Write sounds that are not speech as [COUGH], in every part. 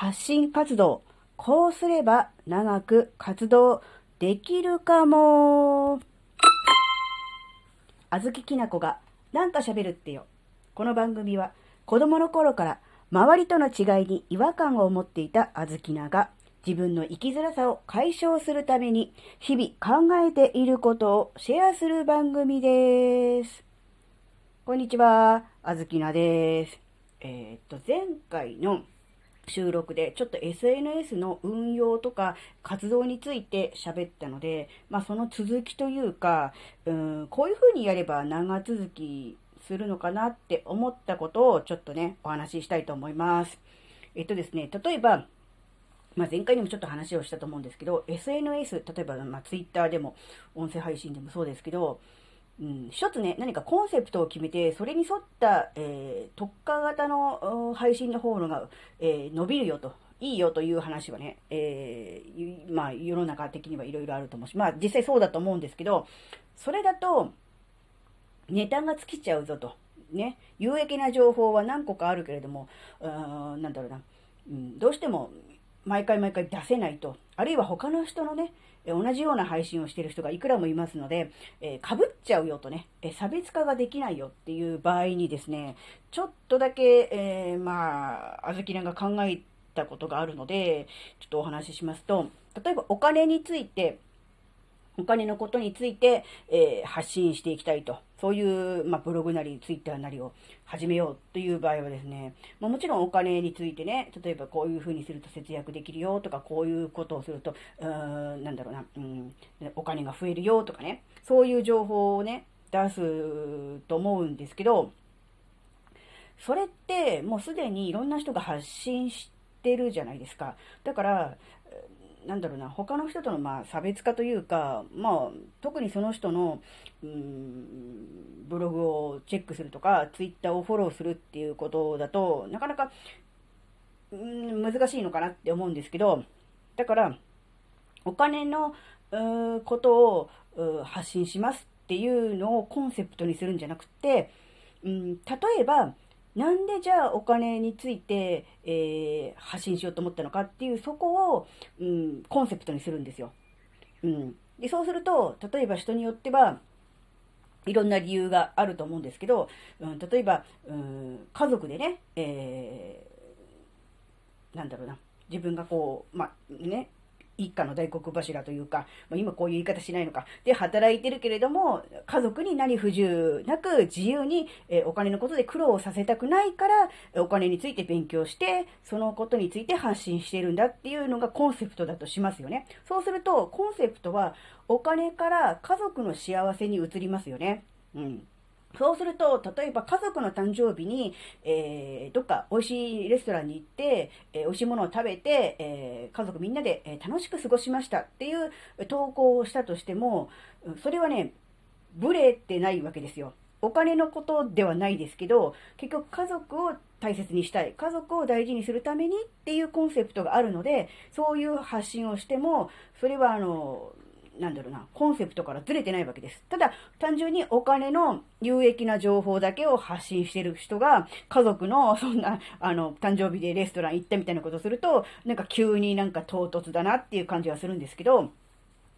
発信活動。こうすれば長く活動できるかも。あずききなこがなんか喋るってよ。この番組は子供の頃から周りとの違いに違和感を持っていたあずきなが自分の生きづらさを解消するために日々考えていることをシェアする番組です。こんにちは、あずきなです。えー、っと、前回の収録でちょっと SNS の運用とか活動について喋ったので、まあその続きというか、うん、こういう風にやれば長続きするのかなって思ったことをちょっとね、お話ししたいと思います。えっとですね、例えば、まあ、前回にもちょっと話をしたと思うんですけど、SNS、例えば、ま、Twitter でも、音声配信でもそうですけど、うん、一つね、何かコンセプトを決めて、それに沿った、えー、特化型の配信の方のが、えー、伸びるよと、いいよという話はね、えー、まあ、世の中的にはいろいろあると思うし、まあ、実際そうだと思うんですけど、それだと、ネタが尽きちゃうぞと。ね、有益な情報は何個かあるけれども、うん、なんだろうな、うん、どうしても毎回毎回出せないと、あるいは他の人のね、同じような配信をしている人がいくらもいますので、えー、被っちゃうよとね、え差別化ができないよっていう場合にですね、ちょっとだけ、えー、まあ、あずきらが考えたことがあるので、ちょっとお話ししますと、例えばお金について、お金のことについて、えー、発信していきたいと。そういう、まあ、ブログなり、ツイッターなりを始めようという場合はですね、まあ、もちろんお金についてね、例えばこういうふうにすると節約できるよとか、こういうことをすると、うーん、なんだろうな、うん、お金が増えるよとかね、そういう情報をね、出すと思うんですけど、それってもうすでにいろんな人が発信してるじゃないですか。だから、なんだろうな、他の人とのまあ差別化というか、まあ、特にその人の、うん、ブログをチェックするとか、ツイッターをフォローするっていうことだと、なかなか、うん、難しいのかなって思うんですけど、だから、お金の、うことを発信しますっていうのをコンセプトにするんじゃなくて、うん、例えば、なんでじゃあお金について、えー、発信しようと思ったのかっていう、そこを、うん、コンセプトにするんですよ。うん。で、そうすると、例えば人によっては、いろんな理由があると思うんですけど、うん、例えば、うん、家族でね、えー、なんだろうな、自分がこう、まあ、ね、一家の大黒柱というか、ま、今こういう言い方しないのか。で、働いてるけれども、家族に何不自由なく自由に、えお金のことで苦労をさせたくないから、お金について勉強して、そのことについて発信してるんだっていうのがコンセプトだとしますよね。そうすると、コンセプトはお金から家族の幸せに移りますよね。うん。そうすると、例えば家族の誕生日に、えー、どっか美味しいレストランに行って、えー、美味しいものを食べて、えー、家族みんなで、え楽しく過ごしましたっていう投稿をしたとしても、それはね、ブレてないわけですよ。お金のことではないですけど、結局家族を大切にしたい、家族を大事にするためにっていうコンセプトがあるので、そういう発信をしても、それはあの、なんだろうな、コンセプトからずれてないわけです。ただ、単純にお金の有益な情報だけを発信してる人が、家族のそんな、あの、誕生日でレストラン行ったみたいなことすると、なんか急になんか唐突だなっていう感じはするんですけど、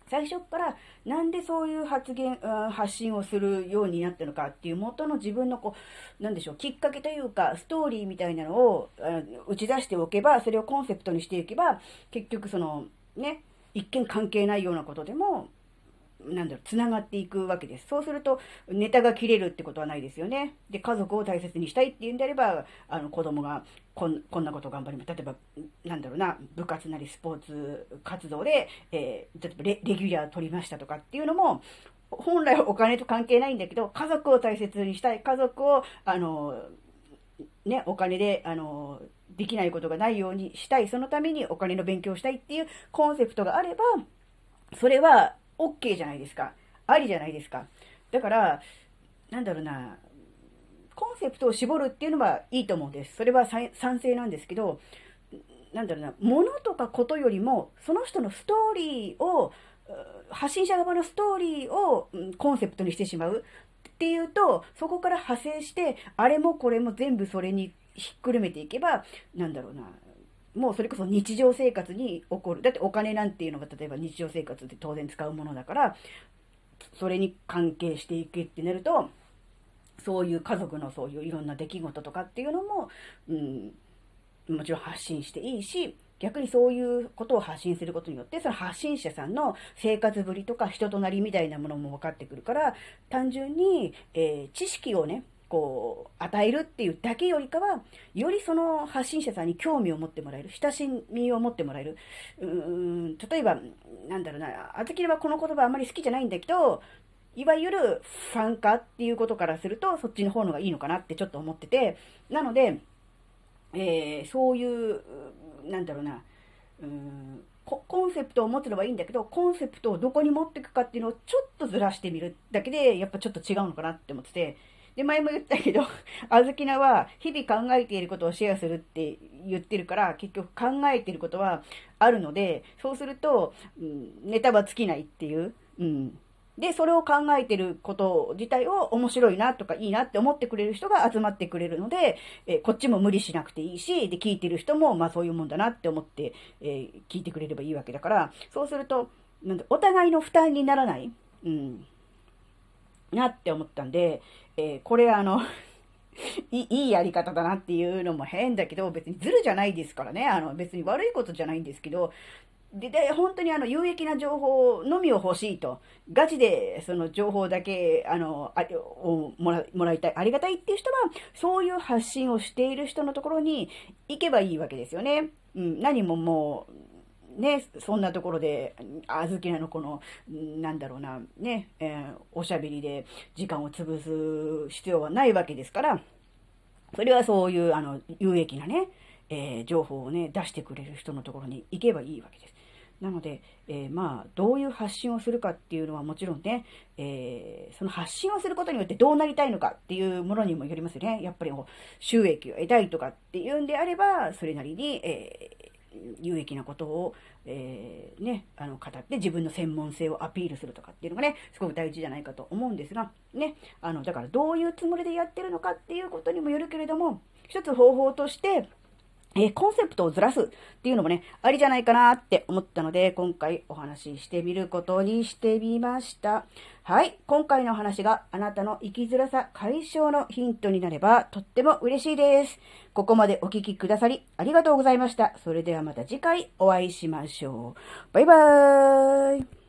最初からなんでそういう発言、発信をするようになったのかっていう元の自分のこう、なんでしょう、きっかけというか、ストーリーみたいなのを打ち出しておけば、それをコンセプトにしていけば、結局その、ね、一見関係ないようなことでも、なんだろう、つながっていくわけです。そうすると、ネタが切れるってことはないですよね。で、家族を大切にしたいっていうんであれば、あの、子供がこんこんなこと頑張ります。例えば、なんだろうな、部活なりスポーツ活動で、えー、例えばレレギュラー取りましたとかっていうのも、本来はお金と関係ないんだけど、家族を大切にしたい。家族を、あの、ね、お金で、あの、できないことがないようにしたい。そのためにお金の勉強したいっていうコンセプトがあれば、それは OK じゃないですか。ありじゃないですか。だから、なんだろうな、コンセプトを絞るっていうのはいいと思うんです。それは賛成なんですけど、なんだろうな、物とかことよりも、その人のストーリーを、発信者側のストーリーをコンセプトにしてしまうっていうと、そこから派生して、あれもこれも全部それにひっくるめていけば、なんだろうな、もうそれこそ日常生活に起こる。だってお金なんていうのが例えば日常生活で当然使うものだから、それに関係していくってなると、そういう家族のそういういろんな出来事とかっていうのも、うん、もちろん発信していいし、逆にそういうことを発信することによって、その発信者さんの生活ぶりとか人となりみたいなものも分かってくるから、単純に、えー、知識をね、こう、与えるっていうだけよりかは、よりその発信者さんに興味を持ってもらえる、親しみを持ってもらえる。うーん、例えば、なんだろうな、あずきはこの言葉あんまり好きじゃないんだけど、いわゆるファン化っていうことからすると、そっちの方のがいいのかなってちょっと思ってて、なので、えー、そういう、なんだろうな、うーんコンセプトを持つのはいいんだけど、コンセプトをどこに持っていくかっていうのをちょっとずらしてみるだけで、やっぱちょっと違うのかなって思ってて、で、前も言ったけど、あずきなは日々考えていることをシェアするって言ってるから、結局考えていることはあるので、そうすると、うん、ネタは尽きないっていう、うん。で、それを考えていること自体を面白いなとかいいなって思ってくれる人が集まってくれるので、えー、こっちも無理しなくていいし、で、聞いてる人も、まあそういうもんだなって思って、えー、聞いてくれればいいわけだから、そうすると、なんお互いの負担にならない、うん、なって思ったんで、えー、これあの [LAUGHS] [LAUGHS] いいやり方だなっていうのも変だけど、別にズルじゃないですからね。あの、別に悪いことじゃないんですけど、で、で本当にあの、有益な情報のみを欲しいと。ガチでその情報だけ、あの、あをもらもらいたい。ありがたいっていう人は、そういう発信をしている人のところに行けばいいわけですよね。うん、何ももう、ね、そんなところで、あずきなのこの、なんだろうな、ね、えー、おしゃべりで時間を潰す必要はないわけですから、それはそういう、あの、有益なね、えー、情報をね、出してくれる人のところに行けばいいわけです。なので、えー、まあ、どういう発信をするかっていうのはもちろんね、えー、その発信をすることによってどうなりたいのかっていうものにもよりますよね。やっぱり収益を得たいとかっていうんであれば、それなりに、え有益なことを、えー、ね、あの、語って自分の専門性をアピールするとかっていうのがね、すごく大事じゃないかと思うんですが、ね、あの、だからどういうつもりでやってるのかっていうことにもよるけれども、一つ方法として、えー、コンセプトをずらすっていうのもね、ありじゃないかなって思ったので、今回お話ししてみることにしてみました。はい。今回の話があなたの生きづらさ解消のヒントになればとっても嬉しいです。ここまでお聴きくださりありがとうございました。それではまた次回お会いしましょう。バイバーイ。